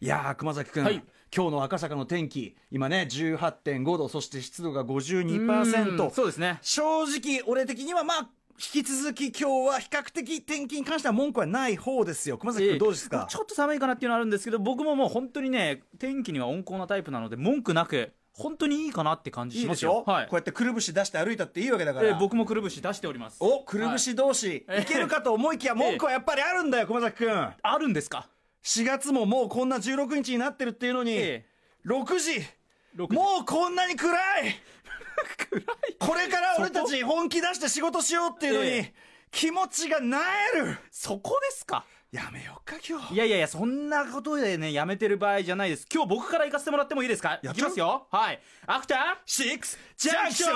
いやー熊崎君、はい。今日の赤坂の天気今ね18.5度そして湿度がうん52%そうですね。正直俺的にはまあ引き続き今日は比較的天気に関しては文句はない方ですよ。熊崎君どうですか、ちょっと寒いかなっていうのはあるんですけど僕ももう本当にね天気には温厚なタイプなので文句なく本当にいいかなって感じいいしまですしょ、はい。こうやってくるぶし出して歩いたっていいわけだから、えー僕もくるぶし出しております。おくるぶし同士、はい。い、けるかと思いきや文句はやっぱりあるんだよ熊崎君 あるんですか？4月ももうこんな16日になってるっていうのに、え6時。6時。もうこんなに暗い。これから俺たち本気出して仕事しようっていうのに、え気持ちがなえる。そこですか？やめようか今日。いやいやいやそんなことでねやめてる場合じゃないです。今日僕から行かせてもらってもいいですか？やっいきますよ。はい。アフター？シックスジジャンャン。クショ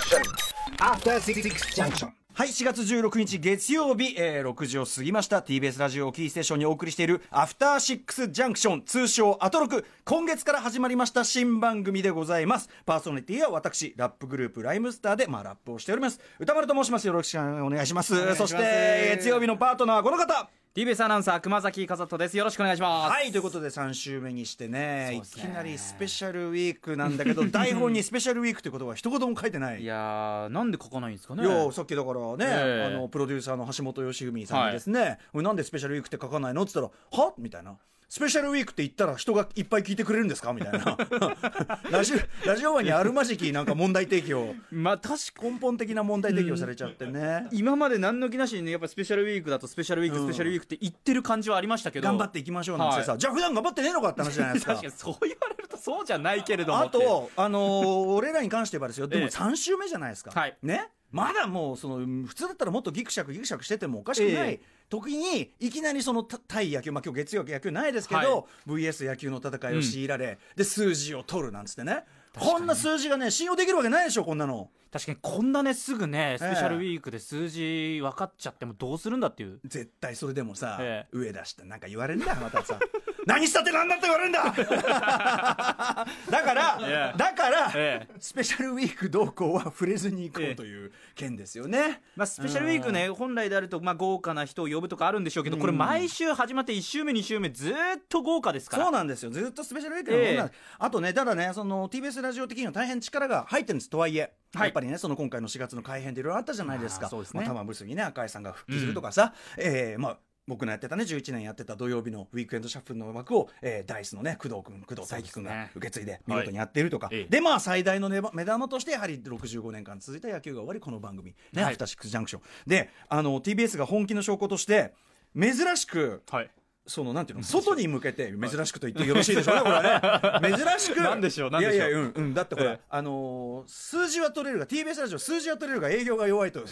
クション。ン After Six Junction. はい4月16日月曜日、えー6時を過ぎました。TBS ラジオをキーステーションにお送りしているアフターシックスジャンクション通称アトロク。今月から始まりました新番組でございます。パーソナリティは私ラップグループライムスターでまあラップをしております。歌丸と申します。よろしくお願いします。ます。そして月曜日のパートナーはこの方 TBS アナウンサー熊崎和人です。よろしくお願いします。はいということで3週目にしてねね。きなりスペシャルウィークなんだけど 台本にスペシャルウィークってことは一言も書いてない。いやーなんで書かないんですかね。いやさっきだからね、ええ。あのプロデューサーの橋本良文さんにですね、おいなんでスペシャルウィークって書かないのって言ったら「はみたいな。スペシャルウィークって言ったら人がいっぱい聞いてくれるんですか？みたいな。ラジオラジオワにあるまじきなんか問題提起を。まあ確か根本的な問題提起をされちゃってね、今まで何の気なしにねやっぱスペシャルウィークだとスペシャルウィーク、うん。スペシャルウィークって言ってる感じはありましたけど。頑張っていきましょうなんてさ、はい。じゃあ普段頑張ってねえのかって話じゃないですか。確かにそう言われるとそうじゃないけれどもあと、あのー俺らに関して言えばですよ、でもええ。3週目じゃないですか、はい。ね、まだもうその、普通だったらもっとギクシャクギクシャクしててもおかしくない、え時に、いきなりそのた対野球、まあ今日月曜野球ない。ですけど、は VS 野球の戦いを強いられ、で、数字を取るなんつってね、こんな数字がね、信用できるわけないでしょ、こんなの。確かにこんなねすぐねスえ。えペシャルウィークで数字分かっちゃってもどうするんだっていう。絶対それでもさ、え上出してなんか言われるんだよまたさ何したって何だって言われるんだ。だから、ええ。だから、ええ。スペシャルウィーク動向は触れずに行こうという件ですよね、まあ、スペシャルウィークね本来であると、まあ、豪華な人を呼ぶとかあるんでしょうけどこれ毎週始まって1週目2週目ずーっと豪華ですから。そうなんですよ。ずっとスペシャルウィークのものなんです。あとねただねその TBS ラジオ的には大変力が入ってるんです。とはいえ、はい。やっぱりねその今回の4月の改編でいろいろあったじゃないですか。あーそうですね。まあ、玉結びね赤井さんが復帰するとかさ、えーまあ僕のやってたね11年やってた土曜日のウィークエンドシャッフルの枠を、えーダイスのね工藤君工藤大輝君が受け継いで見事にやっているとか、はいええ。でまあ最大のね目玉としてやはり65年間続いた野球が終わりこの番組。ね、はい。アフターシックスジャンクション。であの TBS が本気の証拠として珍しくはいそのなんていうの？外に向けて珍しくと言ってよろしいでしょうねこれはね。珍しく。なんでしょういやいやうんうん。だってほら、ええ。あのー数字は取れるが TBS ラジオ数字は取れるが営業が弱いという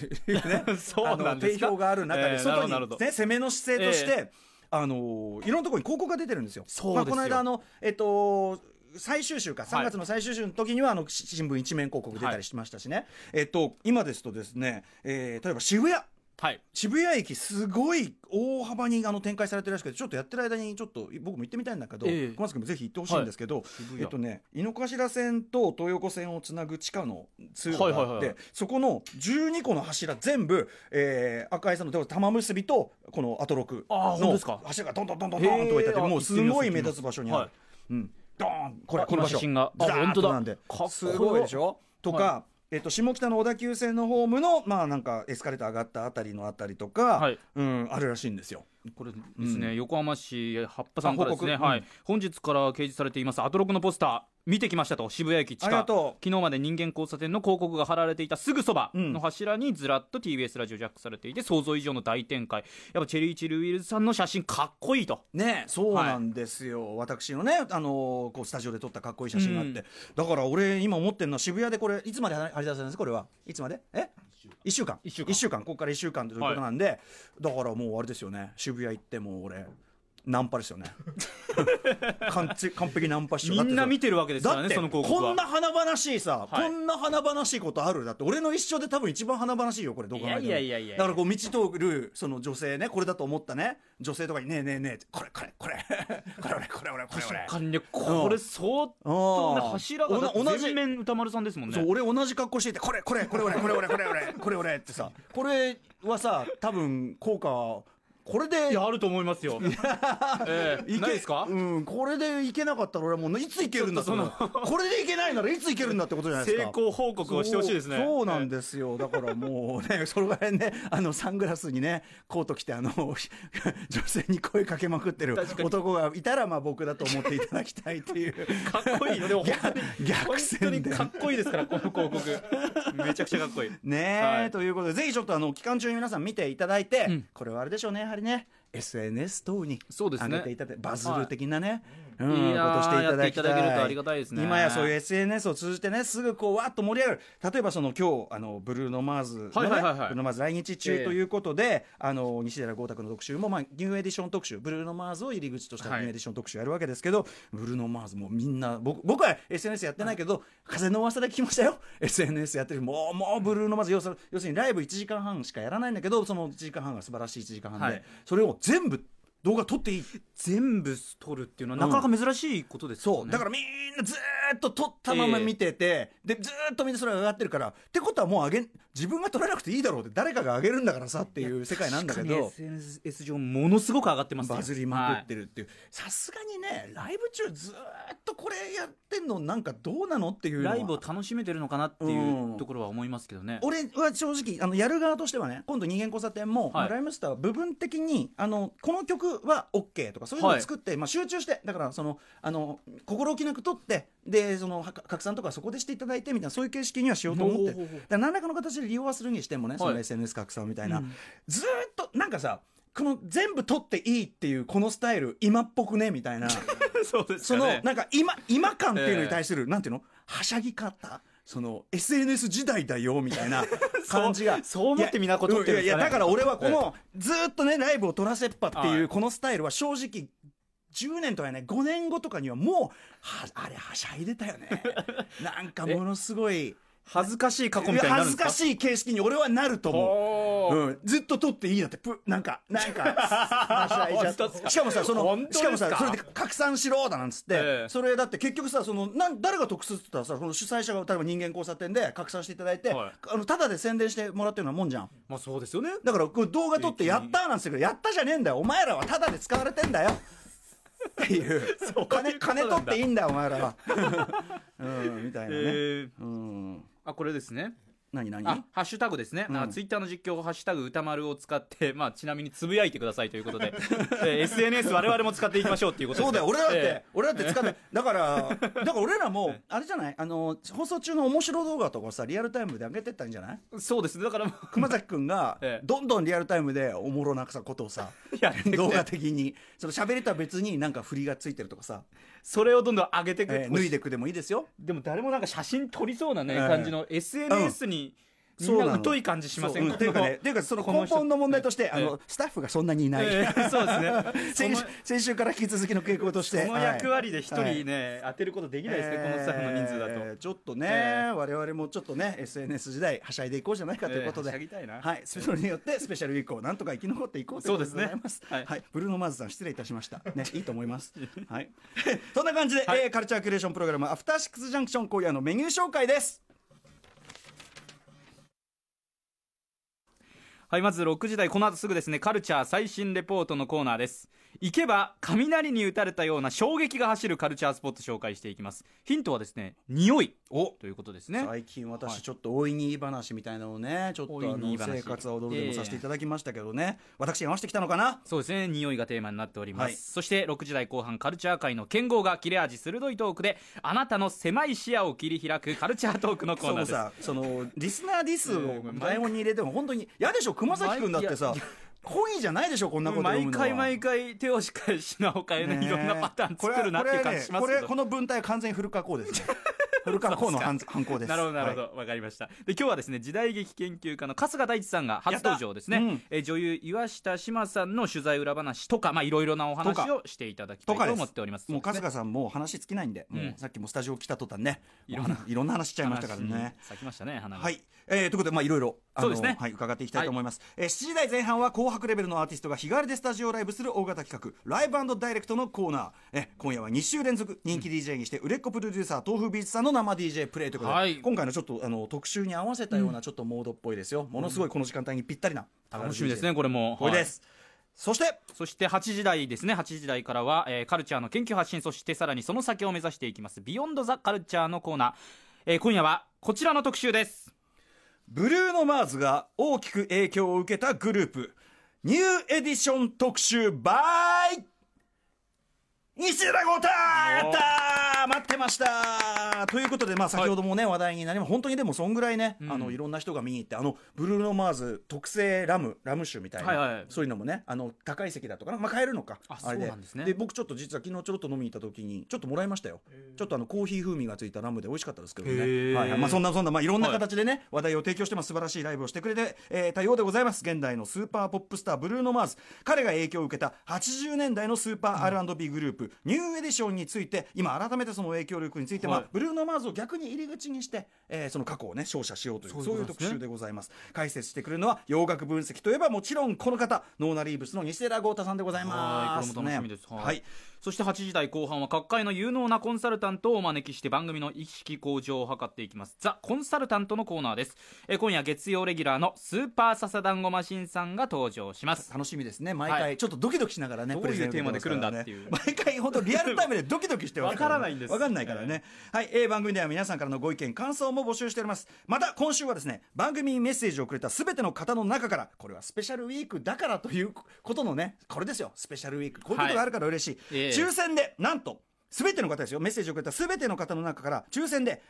ね。そうなん定評がある中でええ外に、ね、攻めの姿勢として、えあのーいろんなところに広告が出てるんですよ。そうですよ。まあ、この間あのえっと最終週か3はい。月の最終週の時にはあのし新聞一面広告出たりしましたしね、えっと今ですとですね、えー例えば渋谷はい。渋谷駅すごい大幅にあの展開されてるらしくてちょっとやってる間にちょっと僕も行ってみたいんだけど、ええ。小松君もぜひ行ってほしいんですけど、渋谷。えっとね井の頭線と東横線をつなぐ地下の通路があって、はいはいはいそこの12個の柱全部、えー赤井さんの玉結びとこのアトロクの柱がどんどんどんどんどんと置いてあってもうすごい目立つ場所にある。はい。うん、ドーン。これあこの写真が。あザーッとなんで。かっこいいすごいでしょ？とか、はえっと、下北の小田急線のホームのまあなんかエスカレーター上がったあたりのあたりとか、はい。うん、あるらしいんですよ。これですね、横浜市八幡さんからですね、はい。本日から掲示されていますアトロクのポスター見てきましたと渋谷駅地下昨日まで人間交差点の広告が貼られていたすぐそばうん。の柱にずらっと TBS ラジオジャックされていて想像以上の大展開。やっぱチェリーチルウィルズさんの写真かっこいいとねそうなんですよ、私のね、あのーこうスタジオで撮ったかっこいい写真があって、だから俺今思ってるのは渋谷でこれいつまで張り出せるんですこれは。いつまで？え？1週間。一週間。ここから1週間ということなんで、だからもうあれですよね。渋谷行ってもう俺ナンパですよね完璧完璧ナンパしようみんな見てるわけですからねだってその広告は。こんな華々しいさ、はい。こんな華々しいことある？だって俺の一生で多分一番華々しいよこれどう考えても。いやいやいやいやだからこう道通るその女性ねこれだと思ったね。女性とかに「ねえねえねえこれこれこれ。これ俺これ俺これ。俺確かにねこれ相当ねうん。柱が同じ。全面歌丸さんですもんね。そう俺同じ格好していてこれこれこれ俺これ俺これ俺これ俺ってさこれはさ多分効果はこれでいやあると思いますよ。ええ。いけですか？うん、これでいけなかったら俺はもういついけるんだそのこれでいけないならいついけるんだってことじゃないですか。成功報告をしてほしいですね。そうなんですよ。だからもうね それぐらいねあのサングラスにねコート着てあの 女性に声かけまくってる男がいたらまあ僕だと思っていただきたいっていう。かっこいいよ。でも逆線で。かっこいいですからこの広告。めちゃくちゃかっこいい。ねえ、はい。ということでぜひちょっとあの期間中に皆さん見ていただいて、うん。これはあれでしょうね。やはりね SNS 等に上げていただいてバズる的なね、うんことしていただきたい。ただけるとありがたいですね。今やそういう SNS を通じてねすぐこうわっと盛り上がる。例えばその今日あのブルーノ・マーズの、ねはいはいはいはい。ブルーノ・マーズ来日中ということで、あの西寺豪太君の特集も、まあ、ニューエディション特集ブルーノ・マーズを入り口としたニはい。ューエディション特集やるわけですけど、ブルーノ・マーズもみんな僕僕は SNS やってないけど、風の噂で聞きましたよ。SNS やってるもうもうブルーノ・マーズ要する要するにライブ1時間半しかやらないんだけどその1時間半が素晴らしい1時間半で、はい。それを全部動画撮っていい？全部撮るっていうのはなかなか珍しいことですよね。そう。だからみんなずーっと撮ったまま見てて、でずーっとみんなそれが上がってるからってことはもう上げ自分が撮らなくていいだろうって誰かが上げるんだからさっていう世界なんだけど SNS 上ものすごく上がってますよバズりまくってるっていう。さすがにねライブ中ずーっとこれやってんのなんかどうなのっていうライブを楽しめてるのかなっていうところは思いますけどね、俺は正直あのやる側としてはね今度人間交差点も、まあライムスターは部分的にあのこの曲は OK とかそういうのを作って、まあ、集中してだからそのあの心置きなく撮ってでそのは拡散とかそこでしていただいてみたいなそういう形式にはしようと思って。だ何らかの形で利用はするにしてもね、そのはい SNS 拡散みたいな、うん。ずーっとなんかさこの全部撮っていいっていうこのスタイル今っぽくねみたいな。そうですそのなんか今今感っていうのに対する、なんていうの？はしゃぎ方？その SNS 時代だよみたいな 感じが。そう思ってみんなこってね。いやだから俺はこのずーっとねライブを撮らせっぱってはい。いうこのスタイルは正直10年とかね5年後とかにはもうはあれはしゃいでたよね。なんかものすごい恥ずかしい過去みたいに恥ずかしい形式に俺はなると思う。うん、ずっと撮っていいなってぷなんかなんか はしか？しかもさそのしかもさそれで拡散しろだなんつって、ええ。それだって結局さそのなん誰が得するって言ったらさその主催者が例えば人間交差点で拡散していただいて、はい。あのただで宣伝してもらってるようなもんじゃん。まあそうですよね。だからこう動画撮ってやったーなんつってるけどやったじゃねえんだよ。お前らはただで使われてんだよっていう金金取っていいんだよお前らは。うんみたいなね、えーうん。あこれですね何何？あハッシュタグですね、うん。あツイッターの実況を「ハッシュタグ歌丸」を使って、まあ、ちなみにつぶやいてくださいということで、えー SNS 我々も使っていきましょうっていうことで。すそうだよ俺だって、え俺だって使って だからだから俺らもあれじゃない？あの放送中の面白動画とかさリアルタイムで上げてったんじゃない？ーそうですね。だから熊崎君が ええ。どんどんリアルタイムでおもろなさことをさ動画的に。その喋りとは別になんか振りがついてるとかさ、それをどんどん上げていく、えー脱いでくでもいいですよ。でも誰もなんか写真撮りそうなね、ええ。感じの SNS にみんそうなの。な疎い感じしませんか？そううんっていうかねっていうかその根本の問題としてあのスタッフがそんなにいない、ええそうですね。先週から引き続きの傾向として。その役割で一はい。人ね、当てることできないですね、このスタッフの人数だと、えーちょっとね、え我々もちょっとね SNS 時代はしゃいでいこうじゃないかということで、えーはしゃぎたいな。はい、それによってスペシャルウィークをなんとか生き残っていこうということでございます。すね。はい。ブルーノマーズさん失礼いたしました。ね、いいと思います。はい。そんな感じで、はい。えーカルチャーキュレーションプログラムアフターシックスジャンクション今夜のメニュー紹介です。はいまず6時台この後すぐですねカルチャー最新レポートのコーナーです。行けば雷に打たれたような衝撃が走るカルチャースポット紹介していきます。ヒントはですね匂い。お。ということですね。最近はい私ちょっとおいに話みたいなのをねちょっとあの話。生活は踊るでもさせていただきましたけどね、私合わせてきたのかな？そうですね匂いがテーマになっております、はい。そして6時台後半カルチャー界の剣豪が切れ味鋭いトークであなたの狭い視野を切り開くカルチャートークのコーナーです。さそのリスナーディスをうん台本に入れても本当に嫌でしょ？熊崎君だってさ本意じゃないでしょこんなこと毎回毎回手をしかし品を変えねねえ。いろんなパターン作るなっていう感じしますけど。これこれこの文体は完全に古川光ですね。古川光の犯犯行です。なるほどなるほど、はい。わかりました。で今日はですね時代劇研究家の春日大地さんが初登場ですね、えー女優岩下志麻さんの取材裏話とかまあいろいろなお話をしていただきたいと思っております。もう春日さんもう話尽きないんで、もううん。さっきもスタジオ来た途端ねいろんなもういろんな話しちゃいましたからね。咲きましたね花が。はい、えー、ということで、まあ、いろいろ、あのねはい、伺っていきたいと思います。えー7時台前半は紅白レベルのアーティストが日替わりでスタジオライブする大型企画、 Live Direct のコーナー。え今夜は2週連続、人気 DJ にして、売れっ子プロデューサー、 tofubeats さんの生 DJ プレイということで、はい今回のちょっとあの特集に合わせたようなちょっとモードっぽいですよ。ものすごいこの時間帯にぴったりな。楽しみですねこれもこれです。そしてそして8時台ですね8時台からは、えーカルチャーの研究発信そしてさらにその先を目指していきます Beyond The Culture のコーナー、えー今夜はこちらの特集ですブルーノ・マーズが大きく影響を受けたグループ。ニューエディション特集 by 西寺郷太！やったー！待ってましたということで、まあ、先ほどもね、話題になりま本当にでもそんぐらいね、あのいろんな人が見に行ってあのブルーノ・マーズ特製ラムラム酒みたいな、はいはい。そういうのもねあの高い席だとかな、まあ、買えるのかあれそうなんですね。で僕ちょっと実は昨日ちょろっと飲みに行った時にちょっともらいましたよ。ちょっとあのコーヒー風味がついたラムで美味しかったですけどね、はいはい。まあ、そんなそんな、まあ、いろんな形でね、話題を提供してます。素晴らしいライブをしてくれて、えー、たようでございます。現代のスーパーポップスターブルーノ・マーズ。彼が影響を受けた80年代のスーパー R&B グループ、ニューエディションについて今改めてその影響力について、まはい。あ、ブルーノ・マーズを逆に入り口にして、えーその過去をね照射しようというそういう特集でございます。解説してくれるのは洋楽分析といえばもちろんこの方ノーナリーブスの西寺郷太さんでございます。はいそして8時台後半は各界の有能なコンサルタントをお招きして番組の意識向上を図っていきます。ザ・コンサルタントのコーナーです。えー今夜月曜レギュラーのスーパーササダンゴマシンさんが登場します。楽しみですね。毎は回ちょっとドキドキしながらね、どういうテーマで来るんだ毎回本当リアルタイムでドキドキしてわからないんです。わかんないからね、はい、えー番組では皆さんからのご意見感想も募集しております。また今週はですね番組にメッセージをくれた全ての方の中からこれはスペシャルウィークだからということのねこれですよ。スペシャルウィーク。こういうことがあるから嬉しい、ええ。抽選でなんと全ての方ですよ。メッセージをくれた全ての方の中から抽選で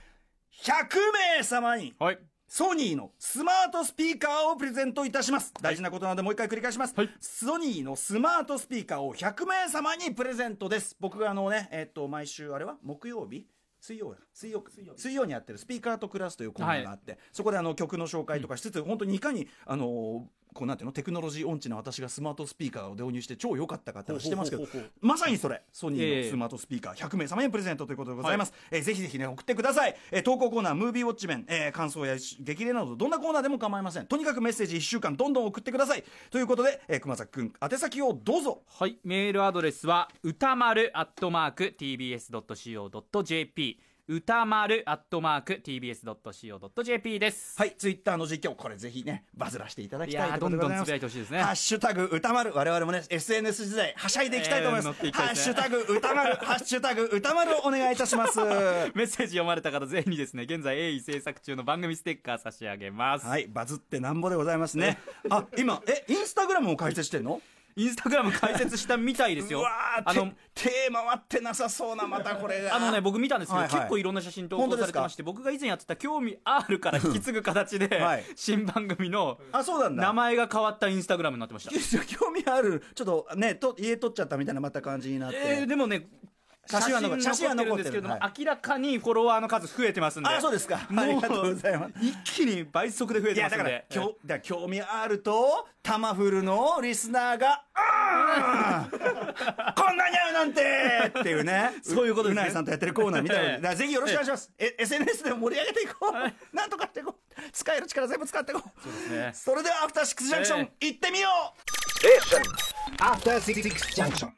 100名様にはい。ソニーのスマートスピーカーをプレゼントいたします。大事なことなのでもう一回繰り返します、はい。ソニーのスマートスピーカーを100名様にプレゼントです。僕があのねえっと毎週あれは？木曜日？水曜や水曜水曜にやってるスピーカーとクラスというコーナーがあって、そこであの曲の紹介とかしつつ、本当にいかにあのこうなんていうのテクノロジー音痴な私がスマートスピーカーを導入して超良かったかって話してますけどまさにそれ。ソニーええのスマートスピーカー100名様にプレゼントということでございます、えーぜひぜひね送ってください、えー投稿コーナームービーウォッチメン、えー感想や激励などどんなコーナーでも構いません。とにかくメッセージ1週間どんどん送ってください。ということで、えー熊崎君宛先をどうぞ。はい、メールアドレスは歌丸アットマーク tbs.co.jp 歌丸アットマーク tbs.co.jp です。はいツイッターの実況これぜひねバズらしていただきたいところでございます。どんどんつぶやいてほしいですね。ハッシュタグ歌丸我々もね SNS 時代はしゃいでいきたいと思います,、いいですね。ハッシュタグ歌丸 ハッシュタグ歌丸をお願いいたします。メッセージ読まれた方ぜひですね現在鋭意制作中の番組ステッカー差し上げます、はいバズってなんぼでございますね。あ今えインスタグラムも開設してんの？インスタグラム開設したみたいですよ。あの手手回ってなさそうなまたこれが。あのね僕見たんですけど、はいはい。結構いろんな写真投稿されてまして僕が以前やってた興味あるから引き継ぐ形で、はい。新番組の名前が変わったインスタグラムになってました。興味ある。ちょっとねと家取っちゃったみたいなまた感じになって、えーでもね写真は残ってるんですけれども、は明らかにフォロワーの数増えてますんで。あそうですか。もうありがとうございます。一気に倍速で増えてますんで。今日だから興味あるとタマフルのリスナーが「あーこんなに合うなんて!」っていうね。そういうことですね。うないさんとやってるコーナーみたいなぜひよろしくお願いします、え SNS でも盛り上げていこう、なんとかしていこう。使える力全部使っていこう。ですね。それではアフターシックスジャンクション、え。行ってみよう。After Six Junction.